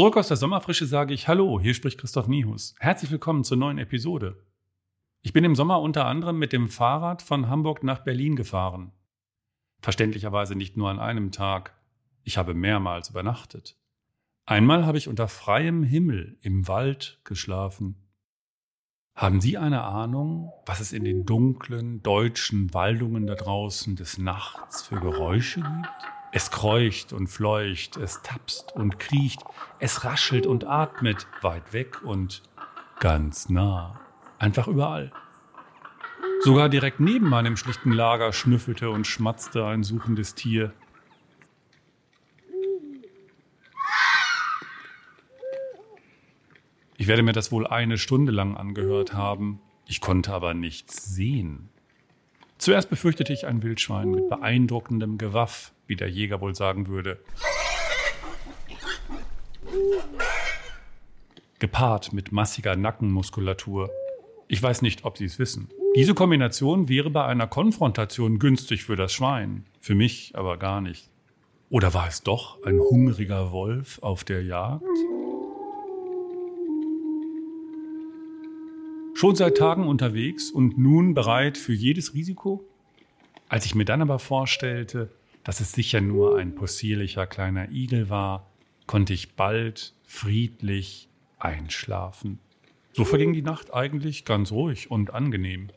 Zurück aus der Sommerfrische sage ich Hallo, hier spricht Christoph Niehus. Herzlich willkommen zur neuen Episode. Ich bin im Sommer unter anderem mit dem Fahrrad von Hamburg nach Berlin gefahren. Verständlicherweise nicht nur an einem Tag. Ich habe mehrmals übernachtet. Einmal habe ich unter freiem Himmel im Wald geschlafen. Haben Sie eine Ahnung, was es in den dunklen deutschen Waldungen da draußen des Nachts für Geräusche gibt? Es kreucht und fleucht, es tapst und kriecht, es raschelt und atmet, weit weg und ganz nah. Einfach überall. Sogar direkt neben meinem schlichten Lager schnüffelte und schmatzte ein suchendes Tier. Ich werde mir das wohl eine Stunde lang angehört haben. Ich konnte aber nichts sehen. Zuerst befürchtete ich ein Wildschwein mit beeindruckendem Gewaff, wie der Jäger wohl sagen würde. Gepaart mit massiger Nackenmuskulatur. Ich weiß nicht, ob Sie es wissen. Diese Kombination wäre bei einer Konfrontation günstig für das Schwein, für mich aber gar nicht. Oder war es doch ein hungriger Wolf auf der Jagd? Schon seit Tagen unterwegs und nun bereit für jedes Risiko? Als ich mir dann aber vorstellte, dass es sicher nur ein possierlicher kleiner Igel war, konnte ich bald friedlich einschlafen. So verging die Nacht eigentlich ganz ruhig und angenehm.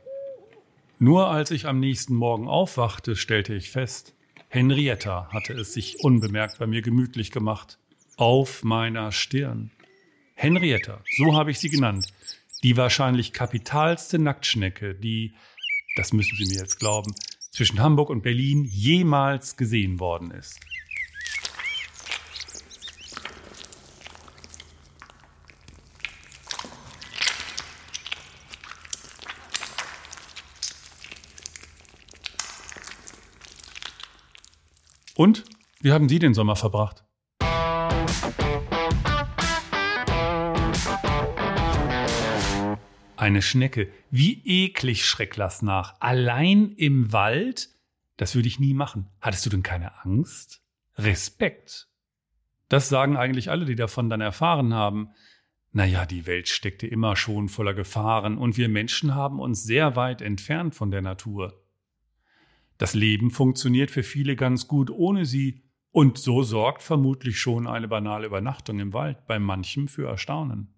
Nur als ich am nächsten Morgen aufwachte, stellte ich fest, Henrietta hatte es sich unbemerkt bei mir gemütlich gemacht. Auf meiner Stirn. Henrietta, so habe ich sie genannt. Die wahrscheinlich kapitalste Nacktschnecke, die, das müssen Sie mir jetzt glauben, zwischen Hamburg und Berlin jemals gesehen worden ist. Und wie haben Sie den Sommer verbracht? Eine Schnecke. Wie eklig schreck das nach. Allein im Wald? Das würde ich nie machen. Hattest du denn keine Angst? Respekt. Das sagen eigentlich alle, die davon dann erfahren haben. Naja, die Welt steckte immer schon voller Gefahren und wir Menschen haben uns sehr weit entfernt von der Natur. Das Leben funktioniert für viele ganz gut ohne sie und so sorgt vermutlich schon eine banale Übernachtung im Wald bei manchem für Erstaunen.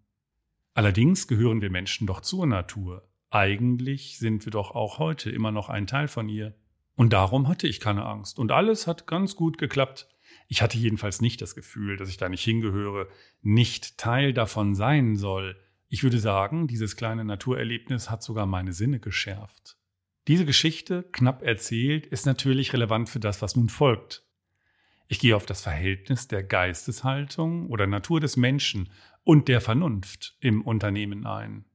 Allerdings gehören wir Menschen doch zur Natur. Eigentlich sind wir doch auch heute immer noch ein Teil von ihr. Und darum hatte ich keine Angst. Und alles hat ganz gut geklappt. Ich hatte jedenfalls nicht das Gefühl, dass ich da nicht hingehöre, nicht Teil davon sein soll. Ich würde sagen, dieses kleine Naturerlebnis hat sogar meine Sinne geschärft. Diese Geschichte, knapp erzählt, ist natürlich relevant für das, was nun folgt. Ich gehe auf das Verhältnis der Geisteshaltung oder Natur des Menschen und der Vernunft im Unternehmen ein.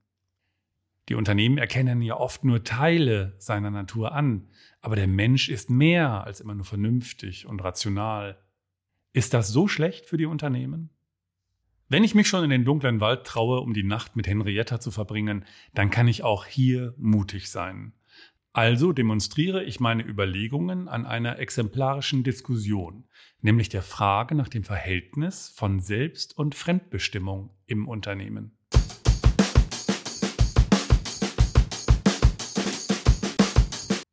Die Unternehmen erkennen ja oft nur Teile seiner Natur an, aber der Mensch ist mehr als immer nur vernünftig und rational. Ist das so schlecht für die Unternehmen? Wenn ich mich schon in den dunklen Wald traue, um die Nacht mit Henrietta zu verbringen, dann kann ich auch hier mutig sein. Also demonstriere ich meine Überlegungen an einer exemplarischen Diskussion, nämlich der Frage nach dem Verhältnis von Selbst- und Fremdbestimmung im Unternehmen.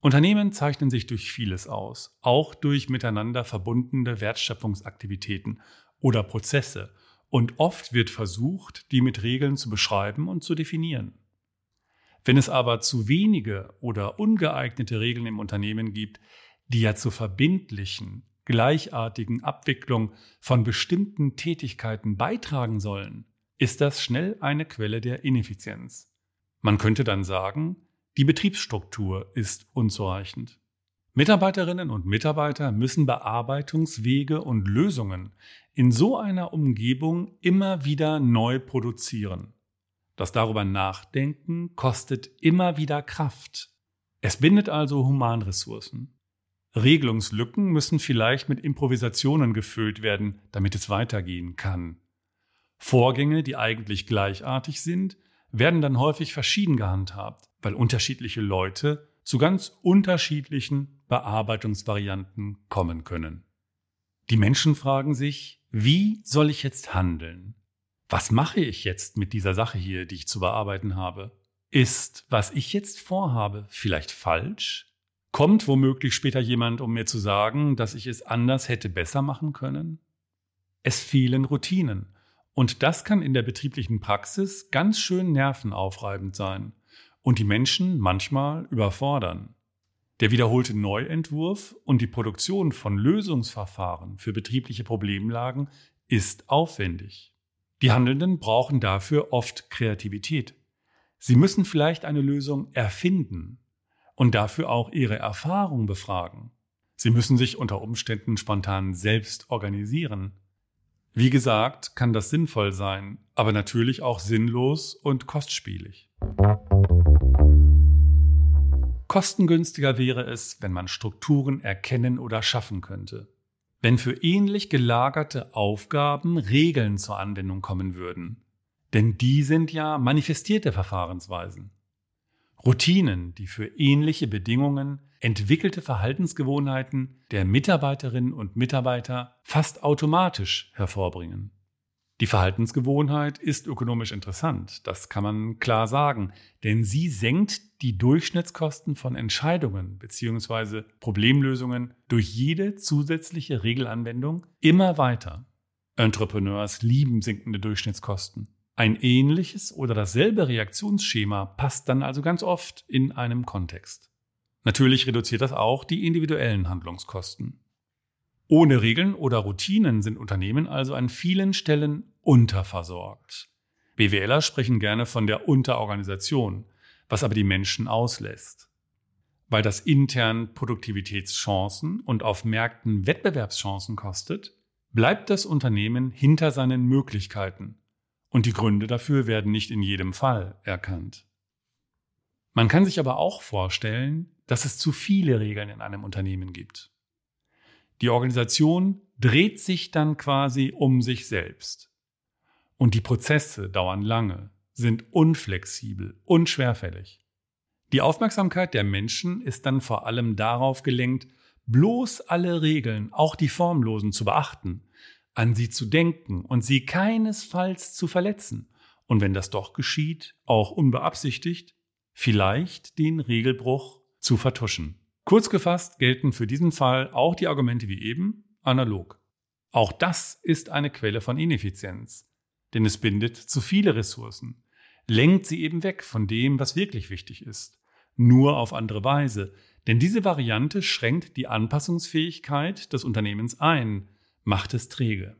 Unternehmen zeichnen sich durch vieles aus, auch durch miteinander verbundene Wertschöpfungsaktivitäten oder Prozesse, und oft wird versucht, die mit Regeln zu beschreiben und zu definieren. Wenn es aber zu wenige oder ungeeignete Regeln im Unternehmen gibt, die ja zur verbindlichen, gleichartigen Abwicklung von bestimmten Tätigkeiten beitragen sollen, ist das schnell eine Quelle der Ineffizienz. Man könnte dann sagen, die Betriebsstruktur ist unzureichend. Mitarbeiterinnen und Mitarbeiter müssen Bearbeitungswege und Lösungen in so einer Umgebung immer wieder neu produzieren. Das darüber nachdenken kostet immer wieder Kraft. Es bindet also Humanressourcen. Regelungslücken müssen vielleicht mit Improvisationen gefüllt werden, damit es weitergehen kann. Vorgänge, die eigentlich gleichartig sind, werden dann häufig verschieden gehandhabt, weil unterschiedliche Leute zu ganz unterschiedlichen Bearbeitungsvarianten kommen können. Die Menschen fragen sich, wie soll ich jetzt handeln? Was mache ich jetzt mit dieser Sache hier, die ich zu bearbeiten habe? Ist, was ich jetzt vorhabe, vielleicht falsch? Kommt womöglich später jemand, um mir zu sagen, dass ich es anders hätte besser machen können? Es fehlen Routinen. Und das kann in der betrieblichen Praxis ganz schön nervenaufreibend sein und die Menschen manchmal überfordern. Der wiederholte Neuentwurf und die Produktion von Lösungsverfahren für betriebliche Problemlagen ist aufwendig. Die Handelnden brauchen dafür oft Kreativität. Sie müssen vielleicht eine Lösung erfinden und dafür auch ihre Erfahrung befragen. Sie müssen sich unter Umständen spontan selbst organisieren. Wie gesagt, kann das sinnvoll sein, aber natürlich auch sinnlos und kostspielig. Kostengünstiger wäre es, wenn man Strukturen erkennen oder schaffen könnte. Wenn für ähnlich gelagerte Aufgaben Regeln zur Anwendung kommen würden. Denn die sind ja manifestierte Verfahrensweisen. Routinen, die für ähnliche Bedingungen entwickelte Verhaltensgewohnheiten der Mitarbeiterinnen und Mitarbeiter fast automatisch hervorbringen. Die Verhaltensgewohnheit ist ökonomisch interessant, das kann man klar sagen, denn sie senkt die Durchschnittskosten von Entscheidungen bzw. Problemlösungen durch jede zusätzliche Regelanwendung immer weiter. Entrepreneurs lieben sinkende Durchschnittskosten. Ein ähnliches oder dasselbe Reaktionsschema passt dann also ganz oft in einem Kontext. Natürlich reduziert das auch die individuellen Handlungskosten. Ohne Regeln oder Routinen sind Unternehmen also an vielen Stellen unterversorgt. BWLer sprechen gerne von der Unterorganisation, was aber die Menschen auslässt. Weil das intern Produktivitätschancen und auf Märkten Wettbewerbschancen kostet, bleibt das Unternehmen hinter seinen Möglichkeiten und die Gründe dafür werden nicht in jedem Fall erkannt. Man kann sich aber auch vorstellen, dass es zu viele Regeln in einem Unternehmen gibt. Die Organisation dreht sich dann quasi um sich selbst. Und die Prozesse dauern lange, sind unflexibel und schwerfällig. Die Aufmerksamkeit der Menschen ist dann vor allem darauf gelenkt, bloß alle Regeln, auch die formlosen, zu beachten, an sie zu denken und sie keinesfalls zu verletzen. Und wenn das doch geschieht, auch unbeabsichtigt, vielleicht den Regelbruch zu vertuschen. Kurz gefasst gelten für diesen Fall auch die Argumente wie eben analog. Auch das ist eine Quelle von Ineffizienz, denn es bindet zu viele Ressourcen, lenkt sie eben weg von dem, was wirklich wichtig ist, nur auf andere Weise, denn diese Variante schränkt die Anpassungsfähigkeit des Unternehmens ein, macht es träge.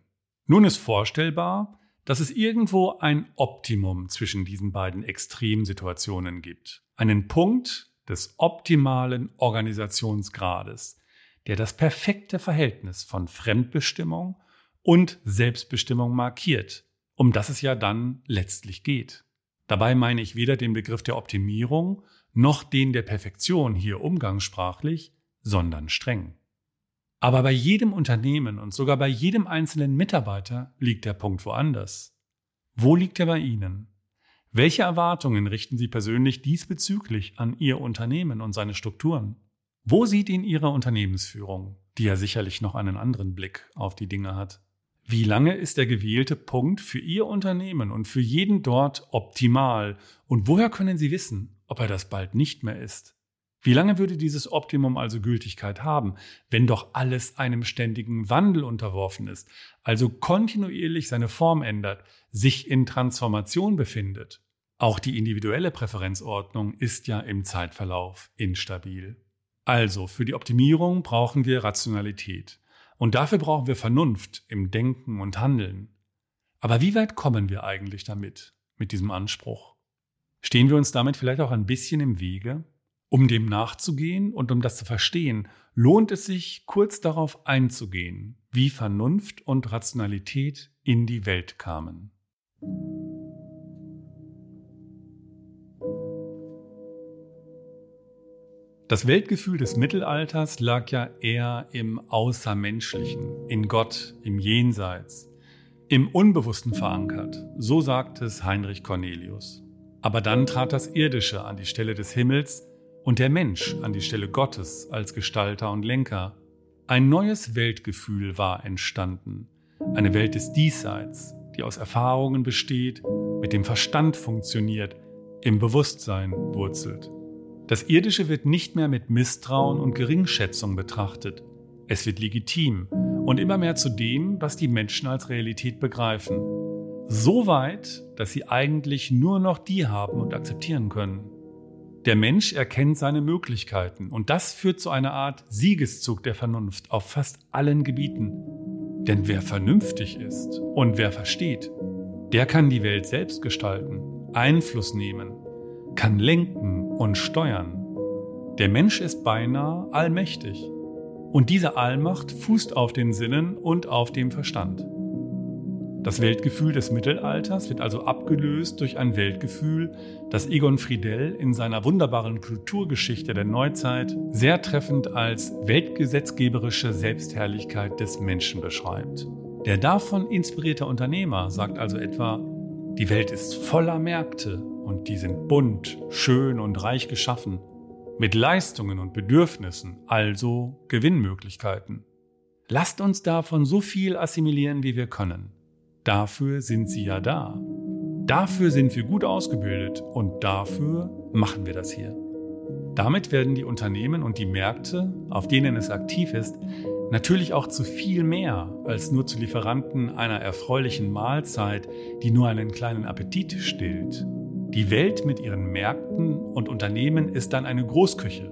Nun ist vorstellbar, dass es irgendwo ein Optimum zwischen diesen beiden Extremsituationen gibt. Einen Punkt, des optimalen Organisationsgrades, der das perfekte Verhältnis von Fremdbestimmung und Selbstbestimmung markiert, um das es ja dann letztlich geht. Dabei meine ich weder den Begriff der Optimierung noch den der Perfektion hier umgangssprachlich, sondern streng. Aber bei jedem Unternehmen und sogar bei jedem einzelnen Mitarbeiter liegt der Punkt woanders. Wo liegt er bei Ihnen? Welche Erwartungen richten Sie persönlich diesbezüglich an Ihr Unternehmen und seine Strukturen? Wo sieht ihn Ihre Unternehmensführung, die ja sicherlich noch einen anderen Blick auf die Dinge hat? Wie lange ist der gewählte Punkt für Ihr Unternehmen und für jeden dort optimal? Und woher können Sie wissen, ob er das bald nicht mehr ist? Wie lange würde dieses Optimum also Gültigkeit haben, wenn doch alles einem ständigen Wandel unterworfen ist, also kontinuierlich seine Form ändert, sich in Transformation befindet? Auch die individuelle Präferenzordnung ist ja im Zeitverlauf instabil. Also für die Optimierung brauchen wir Rationalität. Und dafür brauchen wir Vernunft im Denken und Handeln. Aber wie weit kommen wir eigentlich damit, mit diesem Anspruch? Stehen wir uns damit vielleicht auch ein bisschen im Wege? Um dem nachzugehen und um das zu verstehen, lohnt es sich, kurz darauf einzugehen, wie Vernunft und Rationalität in die Welt kamen. Das Weltgefühl des Mittelalters lag ja eher im Außermenschlichen, in Gott, im Jenseits, im Unbewussten verankert, so sagt es Heinrich Cornelius. Aber dann trat das Irdische an die Stelle des Himmels und der Mensch an die Stelle Gottes als Gestalter und Lenker. Ein neues Weltgefühl war entstanden, eine Welt des Diesseits, die aus Erfahrungen besteht, mit dem Verstand funktioniert, im Bewusstsein wurzelt. Das Irdische wird nicht mehr mit Misstrauen und Geringschätzung betrachtet. Es wird legitim und immer mehr zu dem, was die Menschen als Realität begreifen. So weit, dass sie eigentlich nur noch die haben und akzeptieren können. Der Mensch erkennt seine Möglichkeiten und das führt zu einer Art Siegeszug der Vernunft auf fast allen Gebieten. Denn wer vernünftig ist und wer versteht, der kann die Welt selbst gestalten, Einfluss nehmen, kann lenken und steuern. Der Mensch ist beinahe allmächtig. Und diese Allmacht fußt auf den Sinnen und auf dem Verstand. Das Weltgefühl des Mittelalters wird also abgelöst durch ein Weltgefühl, das Egon Friedel in seiner wunderbaren Kulturgeschichte der Neuzeit sehr treffend als weltgesetzgeberische Selbstherrlichkeit des Menschen beschreibt. Der davon inspirierte Unternehmer sagt also etwa, die Welt ist voller Märkte und die sind bunt, schön und reich geschaffen, mit Leistungen und Bedürfnissen, also Gewinnmöglichkeiten. Lasst uns davon so viel assimilieren, wie wir können. Dafür sind sie ja da. Dafür sind wir gut ausgebildet und dafür machen wir das hier. Damit werden die Unternehmen und die Märkte, auf denen es aktiv ist, natürlich auch zu viel mehr als nur zu Lieferanten einer erfreulichen Mahlzeit, die nur einen kleinen Appetit stillt. Die Welt mit ihren Märkten und Unternehmen ist dann eine Großküche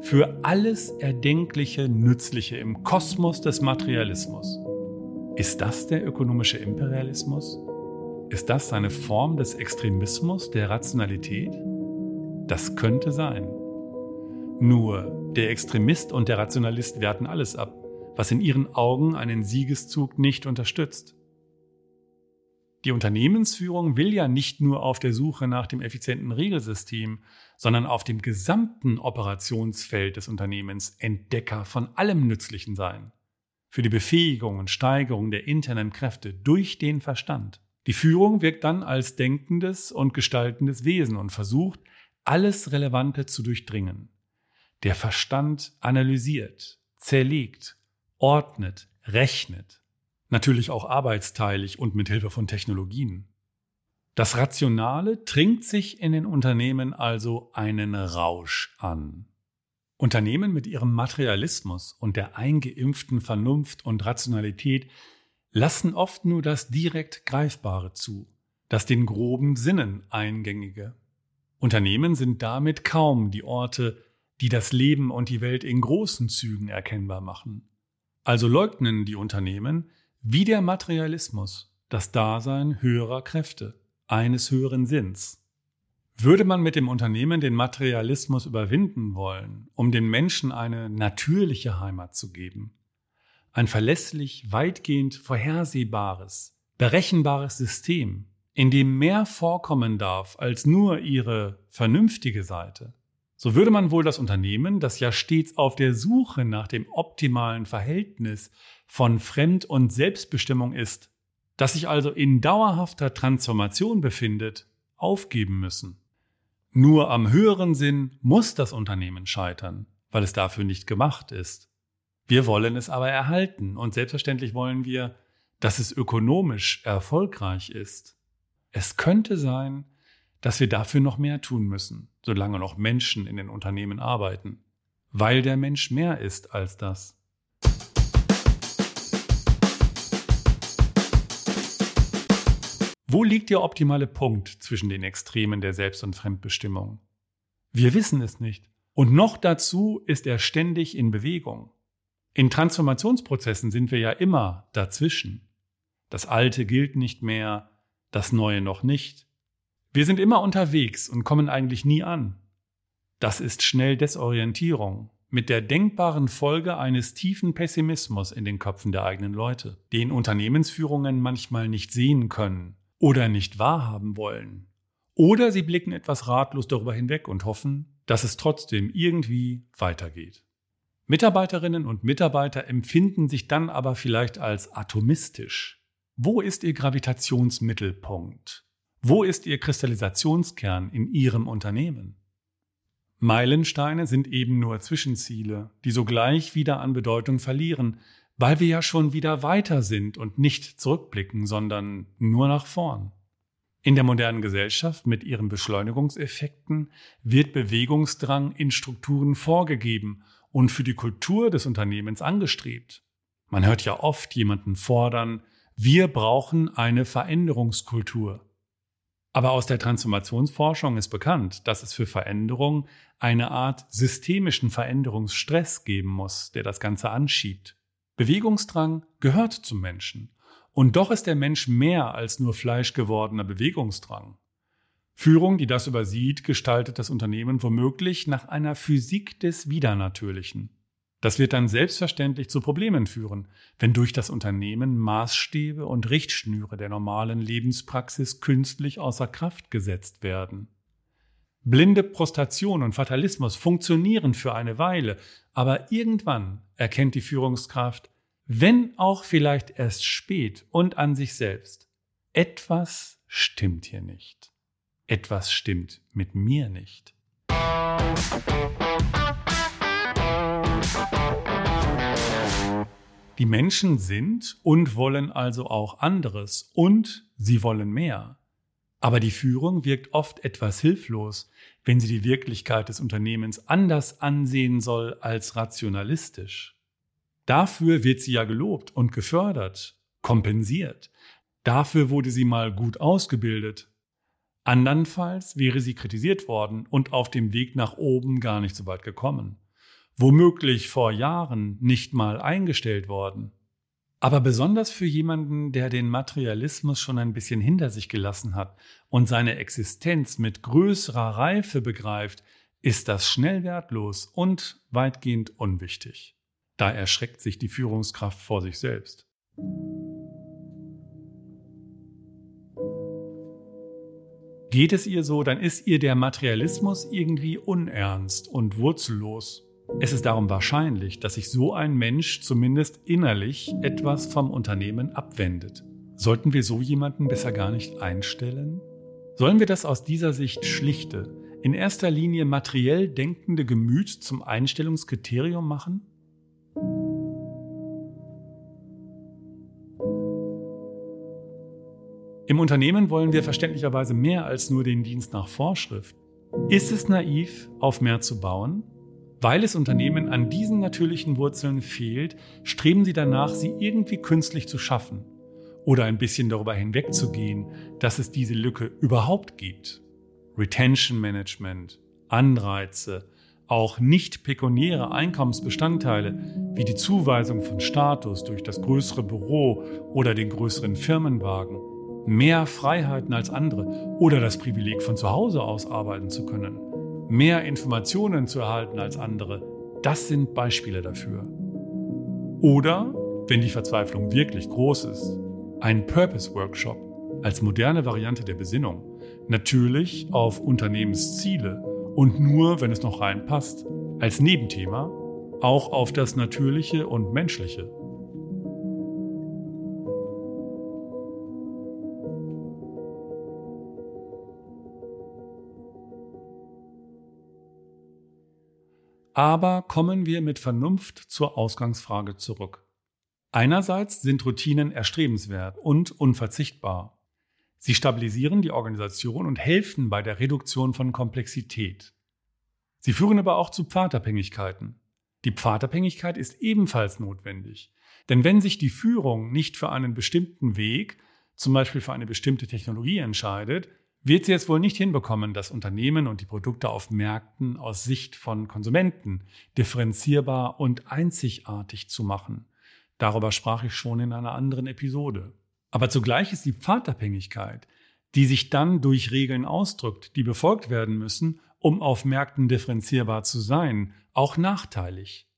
für alles Erdenkliche Nützliche im Kosmos des Materialismus. Ist das der ökonomische Imperialismus? Ist das eine Form des Extremismus, der Rationalität? Das könnte sein. Nur der Extremist und der Rationalist werten alles ab, was in ihren Augen einen Siegeszug nicht unterstützt. Die Unternehmensführung will ja nicht nur auf der Suche nach dem effizienten Regelsystem, sondern auf dem gesamten Operationsfeld des Unternehmens Entdecker von allem Nützlichen sein für die Befähigung und Steigerung der internen Kräfte durch den Verstand. Die Führung wirkt dann als denkendes und gestaltendes Wesen und versucht, alles Relevante zu durchdringen. Der Verstand analysiert, zerlegt, ordnet, rechnet, natürlich auch arbeitsteilig und mit Hilfe von Technologien. Das Rationale trinkt sich in den Unternehmen also einen Rausch an. Unternehmen mit ihrem Materialismus und der eingeimpften Vernunft und Rationalität lassen oft nur das direkt Greifbare zu, das den groben Sinnen eingängige. Unternehmen sind damit kaum die Orte, die das Leben und die Welt in großen Zügen erkennbar machen. Also leugnen die Unternehmen, wie der Materialismus, das Dasein höherer Kräfte, eines höheren Sinns. Würde man mit dem Unternehmen den Materialismus überwinden wollen, um den Menschen eine natürliche Heimat zu geben, ein verlässlich, weitgehend vorhersehbares, berechenbares System, in dem mehr vorkommen darf als nur ihre vernünftige Seite, so würde man wohl das Unternehmen, das ja stets auf der Suche nach dem optimalen Verhältnis von Fremd- und Selbstbestimmung ist, das sich also in dauerhafter Transformation befindet, aufgeben müssen. Nur am höheren Sinn muss das Unternehmen scheitern, weil es dafür nicht gemacht ist. Wir wollen es aber erhalten und selbstverständlich wollen wir, dass es ökonomisch erfolgreich ist. Es könnte sein, dass wir dafür noch mehr tun müssen, solange noch Menschen in den Unternehmen arbeiten, weil der Mensch mehr ist als das. Wo liegt der optimale Punkt zwischen den Extremen der Selbst- und Fremdbestimmung? Wir wissen es nicht. Und noch dazu ist er ständig in Bewegung. In Transformationsprozessen sind wir ja immer dazwischen. Das Alte gilt nicht mehr, das Neue noch nicht. Wir sind immer unterwegs und kommen eigentlich nie an. Das ist schnell Desorientierung, mit der denkbaren Folge eines tiefen Pessimismus in den Köpfen der eigenen Leute, den Unternehmensführungen manchmal nicht sehen können oder nicht wahrhaben wollen. Oder sie blicken etwas ratlos darüber hinweg und hoffen, dass es trotzdem irgendwie weitergeht. Mitarbeiterinnen und Mitarbeiter empfinden sich dann aber vielleicht als atomistisch. Wo ist ihr Gravitationsmittelpunkt? Wo ist ihr Kristallisationskern in ihrem Unternehmen? Meilensteine sind eben nur Zwischenziele, die sogleich wieder an Bedeutung verlieren, weil wir ja schon wieder weiter sind und nicht zurückblicken, sondern nur nach vorn. In der modernen Gesellschaft mit ihren Beschleunigungseffekten wird Bewegungsdrang in Strukturen vorgegeben und für die Kultur des Unternehmens angestrebt. Man hört ja oft jemanden fordern, wir brauchen eine Veränderungskultur. Aber aus der Transformationsforschung ist bekannt, dass es für Veränderung eine Art systemischen Veränderungsstress geben muss, der das Ganze anschiebt. Bewegungsdrang gehört zum Menschen. Und doch ist der Mensch mehr als nur fleischgewordener Bewegungsdrang. Führung, die das übersieht, gestaltet das Unternehmen womöglich nach einer Physik des Widernatürlichen. Das wird dann selbstverständlich zu Problemen führen, wenn durch das Unternehmen Maßstäbe und Richtschnüre der normalen Lebenspraxis künstlich außer Kraft gesetzt werden. Blinde Prostration und Fatalismus funktionieren für eine Weile, aber irgendwann erkennt die Führungskraft, wenn auch vielleicht erst spät und an sich selbst, etwas stimmt hier nicht. Etwas stimmt mit mir nicht. Die Menschen sind und wollen also auch anderes und sie wollen mehr. Aber die Führung wirkt oft etwas hilflos, wenn sie die Wirklichkeit des Unternehmens anders ansehen soll als rationalistisch. Dafür wird sie ja gelobt und gefördert, kompensiert. Dafür wurde sie mal gut ausgebildet. Andernfalls wäre sie kritisiert worden und auf dem Weg nach oben gar nicht so weit gekommen womöglich vor Jahren nicht mal eingestellt worden. Aber besonders für jemanden, der den Materialismus schon ein bisschen hinter sich gelassen hat und seine Existenz mit größerer Reife begreift, ist das schnell wertlos und weitgehend unwichtig. Da erschreckt sich die Führungskraft vor sich selbst. Geht es ihr so, dann ist ihr der Materialismus irgendwie unernst und wurzellos. Es ist darum wahrscheinlich, dass sich so ein Mensch zumindest innerlich etwas vom Unternehmen abwendet. Sollten wir so jemanden besser gar nicht einstellen? Sollen wir das aus dieser Sicht schlichte, in erster Linie materiell denkende Gemüt zum Einstellungskriterium machen? Im Unternehmen wollen wir verständlicherweise mehr als nur den Dienst nach Vorschrift. Ist es naiv, auf mehr zu bauen? Weil es Unternehmen an diesen natürlichen Wurzeln fehlt, streben sie danach, sie irgendwie künstlich zu schaffen oder ein bisschen darüber hinwegzugehen, dass es diese Lücke überhaupt gibt. Retention Management, Anreize, auch nicht pekuniäre Einkommensbestandteile wie die Zuweisung von Status durch das größere Büro oder den größeren Firmenwagen, mehr Freiheiten als andere oder das Privileg von zu Hause aus arbeiten zu können mehr Informationen zu erhalten als andere, das sind Beispiele dafür. Oder, wenn die Verzweiflung wirklich groß ist, ein Purpose-Workshop als moderne Variante der Besinnung, natürlich auf Unternehmensziele und nur, wenn es noch reinpasst, als Nebenthema auch auf das Natürliche und Menschliche. Aber kommen wir mit Vernunft zur Ausgangsfrage zurück. Einerseits sind Routinen erstrebenswert und unverzichtbar. Sie stabilisieren die Organisation und helfen bei der Reduktion von Komplexität. Sie führen aber auch zu Pfadabhängigkeiten. Die Pfadabhängigkeit ist ebenfalls notwendig. Denn wenn sich die Führung nicht für einen bestimmten Weg, zum Beispiel für eine bestimmte Technologie entscheidet, wird sie jetzt wohl nicht hinbekommen, das Unternehmen und die Produkte auf Märkten aus Sicht von Konsumenten differenzierbar und einzigartig zu machen. Darüber sprach ich schon in einer anderen Episode. Aber zugleich ist die Pfadabhängigkeit, die sich dann durch Regeln ausdrückt, die befolgt werden müssen, um auf Märkten differenzierbar zu sein, auch nachteilig.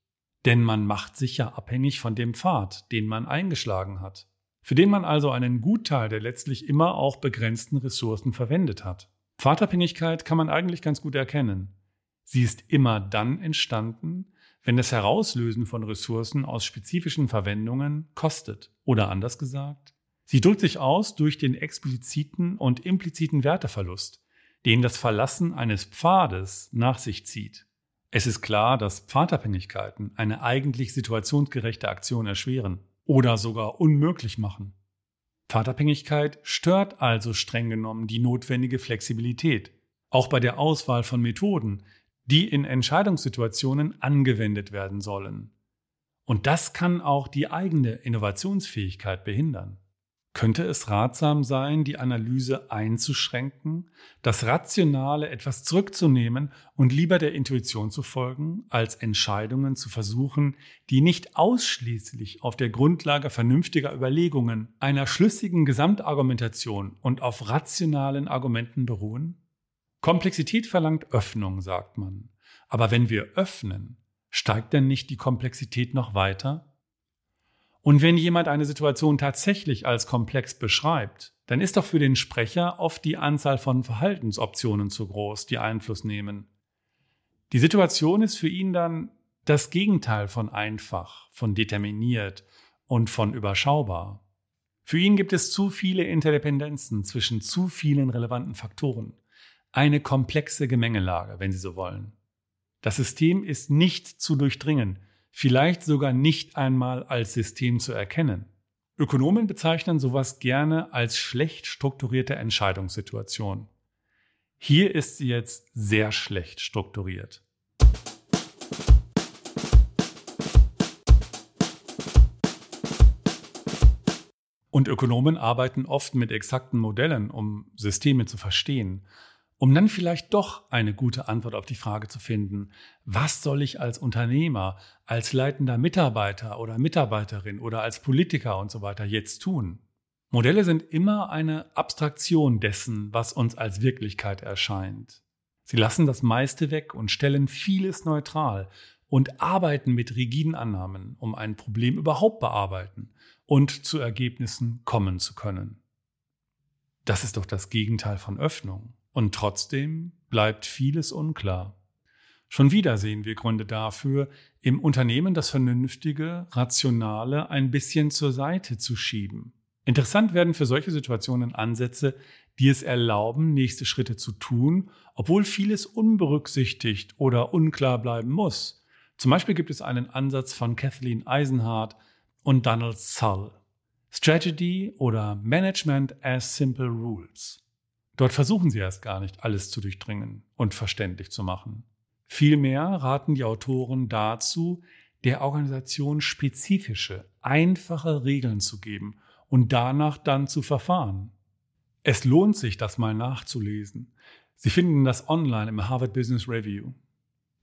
Denn man macht sich ja abhängig von dem Pfad, den man eingeschlagen hat für den man also einen Gutteil der letztlich immer auch begrenzten Ressourcen verwendet hat. Pfadabhängigkeit kann man eigentlich ganz gut erkennen. Sie ist immer dann entstanden, wenn das Herauslösen von Ressourcen aus spezifischen Verwendungen kostet. Oder anders gesagt, sie drückt sich aus durch den expliziten und impliziten Werteverlust, den das Verlassen eines Pfades nach sich zieht. Es ist klar, dass Pfadabhängigkeiten eine eigentlich situationsgerechte Aktion erschweren oder sogar unmöglich machen. Pfadabhängigkeit stört also streng genommen die notwendige Flexibilität, auch bei der Auswahl von Methoden, die in Entscheidungssituationen angewendet werden sollen. Und das kann auch die eigene Innovationsfähigkeit behindern. Könnte es ratsam sein, die Analyse einzuschränken, das Rationale etwas zurückzunehmen und lieber der Intuition zu folgen, als Entscheidungen zu versuchen, die nicht ausschließlich auf der Grundlage vernünftiger Überlegungen, einer schlüssigen Gesamtargumentation und auf rationalen Argumenten beruhen? Komplexität verlangt Öffnung, sagt man. Aber wenn wir öffnen, steigt denn nicht die Komplexität noch weiter? Und wenn jemand eine Situation tatsächlich als komplex beschreibt, dann ist doch für den Sprecher oft die Anzahl von Verhaltensoptionen zu groß, die Einfluss nehmen. Die Situation ist für ihn dann das Gegenteil von einfach, von determiniert und von überschaubar. Für ihn gibt es zu viele Interdependenzen zwischen zu vielen relevanten Faktoren. Eine komplexe Gemengelage, wenn Sie so wollen. Das System ist nicht zu durchdringen, vielleicht sogar nicht einmal als System zu erkennen. Ökonomen bezeichnen sowas gerne als schlecht strukturierte Entscheidungssituation. Hier ist sie jetzt sehr schlecht strukturiert. Und Ökonomen arbeiten oft mit exakten Modellen, um Systeme zu verstehen um dann vielleicht doch eine gute Antwort auf die Frage zu finden, was soll ich als Unternehmer, als leitender Mitarbeiter oder Mitarbeiterin oder als Politiker und so weiter jetzt tun. Modelle sind immer eine Abstraktion dessen, was uns als Wirklichkeit erscheint. Sie lassen das meiste weg und stellen vieles neutral und arbeiten mit rigiden Annahmen, um ein Problem überhaupt bearbeiten und zu Ergebnissen kommen zu können. Das ist doch das Gegenteil von Öffnung. Und trotzdem bleibt vieles unklar. Schon wieder sehen wir Gründe dafür, im Unternehmen das Vernünftige, Rationale ein bisschen zur Seite zu schieben. Interessant werden für solche Situationen Ansätze, die es erlauben, nächste Schritte zu tun, obwohl vieles unberücksichtigt oder unklar bleiben muss. Zum Beispiel gibt es einen Ansatz von Kathleen Eisenhardt und Donald Sull. Strategy oder Management as Simple Rules. Dort versuchen sie erst gar nicht, alles zu durchdringen und verständlich zu machen. Vielmehr raten die Autoren dazu, der Organisation spezifische, einfache Regeln zu geben und danach dann zu verfahren. Es lohnt sich, das mal nachzulesen. Sie finden das online im Harvard Business Review.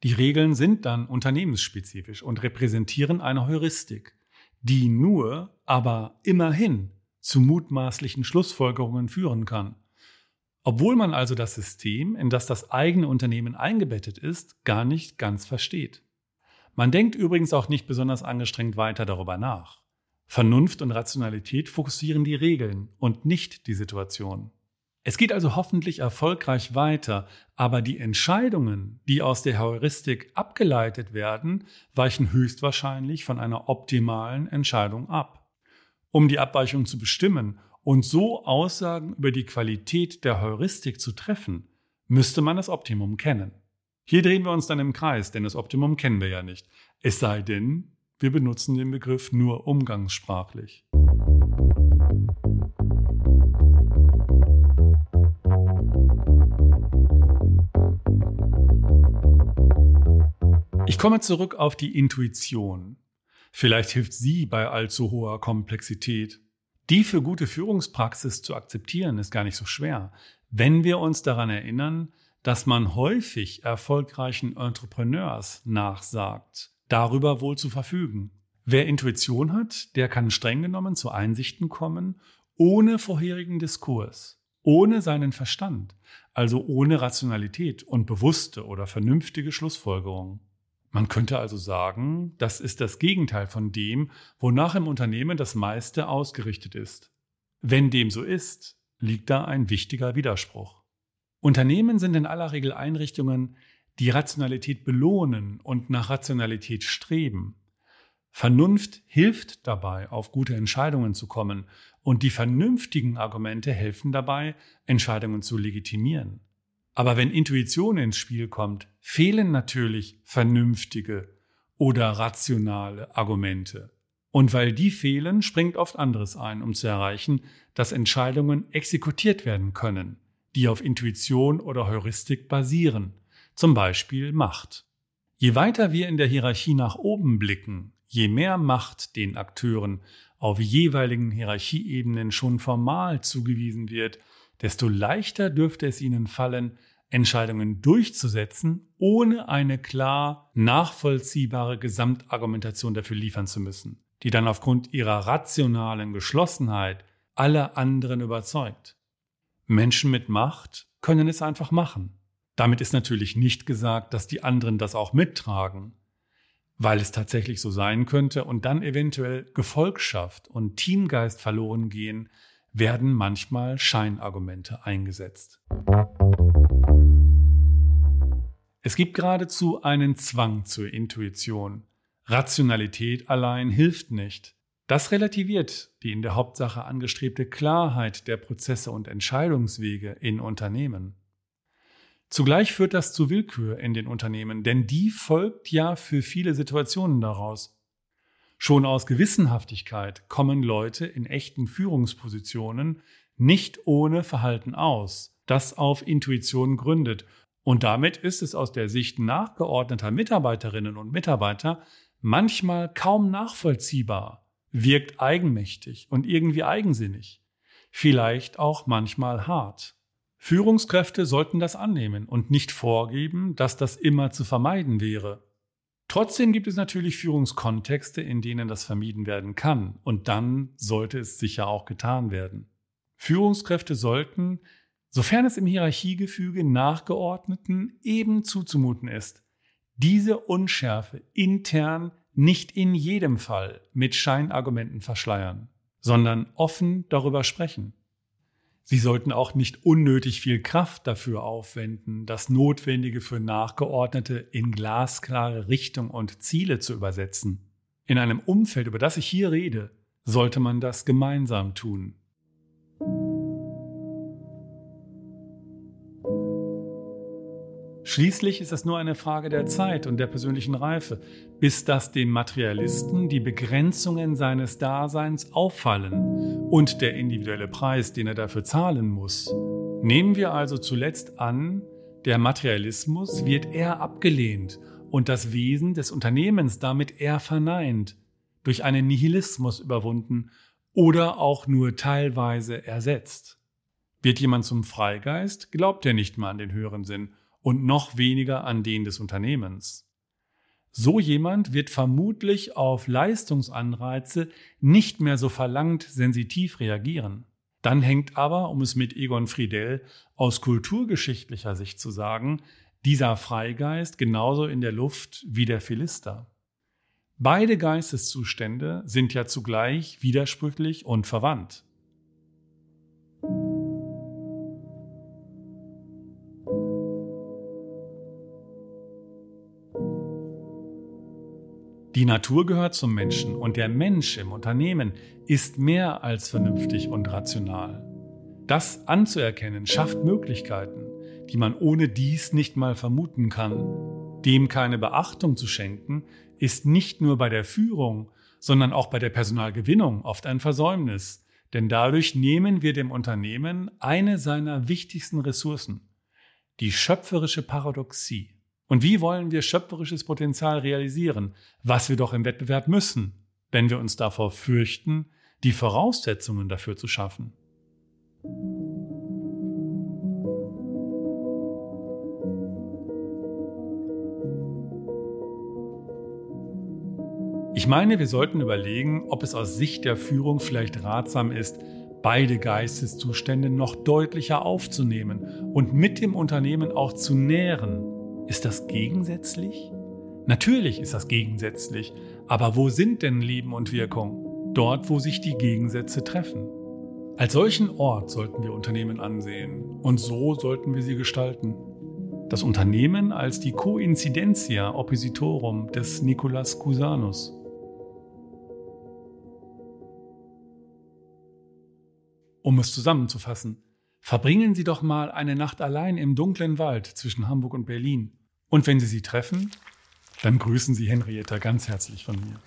Die Regeln sind dann unternehmensspezifisch und repräsentieren eine Heuristik, die nur, aber immerhin zu mutmaßlichen Schlussfolgerungen führen kann obwohl man also das System, in das das eigene Unternehmen eingebettet ist, gar nicht ganz versteht. Man denkt übrigens auch nicht besonders angestrengt weiter darüber nach. Vernunft und Rationalität fokussieren die Regeln und nicht die Situation. Es geht also hoffentlich erfolgreich weiter, aber die Entscheidungen, die aus der Heuristik abgeleitet werden, weichen höchstwahrscheinlich von einer optimalen Entscheidung ab. Um die Abweichung zu bestimmen und so Aussagen über die Qualität der Heuristik zu treffen, müsste man das Optimum kennen. Hier drehen wir uns dann im Kreis, denn das Optimum kennen wir ja nicht. Es sei denn, wir benutzen den Begriff nur umgangssprachlich. Ich komme zurück auf die Intuition. Vielleicht hilft sie bei allzu hoher Komplexität. Die für gute Führungspraxis zu akzeptieren, ist gar nicht so schwer, wenn wir uns daran erinnern, dass man häufig erfolgreichen Entrepreneurs nachsagt, darüber wohl zu verfügen. Wer Intuition hat, der kann streng genommen zu Einsichten kommen, ohne vorherigen Diskurs, ohne seinen Verstand, also ohne Rationalität und bewusste oder vernünftige Schlussfolgerung. Man könnte also sagen, das ist das Gegenteil von dem, wonach im Unternehmen das meiste ausgerichtet ist. Wenn dem so ist, liegt da ein wichtiger Widerspruch. Unternehmen sind in aller Regel Einrichtungen, die Rationalität belohnen und nach Rationalität streben. Vernunft hilft dabei, auf gute Entscheidungen zu kommen, und die vernünftigen Argumente helfen dabei, Entscheidungen zu legitimieren. Aber wenn Intuition ins Spiel kommt, fehlen natürlich vernünftige oder rationale Argumente. Und weil die fehlen, springt oft anderes ein, um zu erreichen, dass Entscheidungen exekutiert werden können, die auf Intuition oder Heuristik basieren, zum Beispiel Macht. Je weiter wir in der Hierarchie nach oben blicken, je mehr Macht den Akteuren auf jeweiligen Hierarchieebenen schon formal zugewiesen wird, desto leichter dürfte es ihnen fallen, Entscheidungen durchzusetzen, ohne eine klar nachvollziehbare Gesamtargumentation dafür liefern zu müssen, die dann aufgrund ihrer rationalen Geschlossenheit alle anderen überzeugt. Menschen mit Macht können es einfach machen. Damit ist natürlich nicht gesagt, dass die anderen das auch mittragen, weil es tatsächlich so sein könnte und dann eventuell Gefolgschaft und Teamgeist verloren gehen, werden manchmal Scheinargumente eingesetzt. Es gibt geradezu einen Zwang zur Intuition. Rationalität allein hilft nicht. Das relativiert die in der Hauptsache angestrebte Klarheit der Prozesse und Entscheidungswege in Unternehmen. Zugleich führt das zu Willkür in den Unternehmen, denn die folgt ja für viele Situationen daraus. Schon aus Gewissenhaftigkeit kommen Leute in echten Führungspositionen nicht ohne Verhalten aus, das auf Intuition gründet. Und damit ist es aus der Sicht nachgeordneter Mitarbeiterinnen und Mitarbeiter manchmal kaum nachvollziehbar, wirkt eigenmächtig und irgendwie eigensinnig, vielleicht auch manchmal hart. Führungskräfte sollten das annehmen und nicht vorgeben, dass das immer zu vermeiden wäre. Trotzdem gibt es natürlich Führungskontexte, in denen das vermieden werden kann, und dann sollte es sicher auch getan werden. Führungskräfte sollten, sofern es im Hierarchiegefüge Nachgeordneten eben zuzumuten ist, diese Unschärfe intern nicht in jedem Fall mit Scheinargumenten verschleiern, sondern offen darüber sprechen. Sie sollten auch nicht unnötig viel Kraft dafür aufwenden, das Notwendige für Nachgeordnete in glasklare Richtung und Ziele zu übersetzen. In einem Umfeld, über das ich hier rede, sollte man das gemeinsam tun. Schließlich ist es nur eine Frage der Zeit und der persönlichen Reife, bis das dem Materialisten die Begrenzungen seines Daseins auffallen und der individuelle Preis, den er dafür zahlen muss. Nehmen wir also zuletzt an, der Materialismus wird eher abgelehnt und das Wesen des Unternehmens damit eher verneint, durch einen Nihilismus überwunden oder auch nur teilweise ersetzt. Wird jemand zum Freigeist, glaubt er nicht mehr an den höheren Sinn und noch weniger an den des Unternehmens. So jemand wird vermutlich auf Leistungsanreize nicht mehr so verlangt sensitiv reagieren. Dann hängt aber, um es mit Egon Friedel aus kulturgeschichtlicher Sicht zu sagen, dieser Freigeist genauso in der Luft wie der Philister. Beide Geisteszustände sind ja zugleich widersprüchlich und verwandt. Die Natur gehört zum Menschen und der Mensch im Unternehmen ist mehr als vernünftig und rational. Das anzuerkennen schafft Möglichkeiten, die man ohne dies nicht mal vermuten kann. Dem keine Beachtung zu schenken, ist nicht nur bei der Führung, sondern auch bei der Personalgewinnung oft ein Versäumnis, denn dadurch nehmen wir dem Unternehmen eine seiner wichtigsten Ressourcen, die schöpferische Paradoxie. Und wie wollen wir schöpferisches Potenzial realisieren, was wir doch im Wettbewerb müssen, wenn wir uns davor fürchten, die Voraussetzungen dafür zu schaffen? Ich meine, wir sollten überlegen, ob es aus Sicht der Führung vielleicht ratsam ist, beide Geisteszustände noch deutlicher aufzunehmen und mit dem Unternehmen auch zu nähren, ist das gegensätzlich? Natürlich ist das gegensätzlich, aber wo sind denn Leben und Wirkung? Dort, wo sich die Gegensätze treffen. Als solchen Ort sollten wir Unternehmen ansehen und so sollten wir sie gestalten. Das Unternehmen als die Coincidentia Oppositorum des Nicolas Cusanus. Um es zusammenzufassen, verbringen Sie doch mal eine Nacht allein im dunklen Wald zwischen Hamburg und Berlin. Und wenn Sie sie treffen, dann grüßen Sie Henrietta ganz herzlich von mir.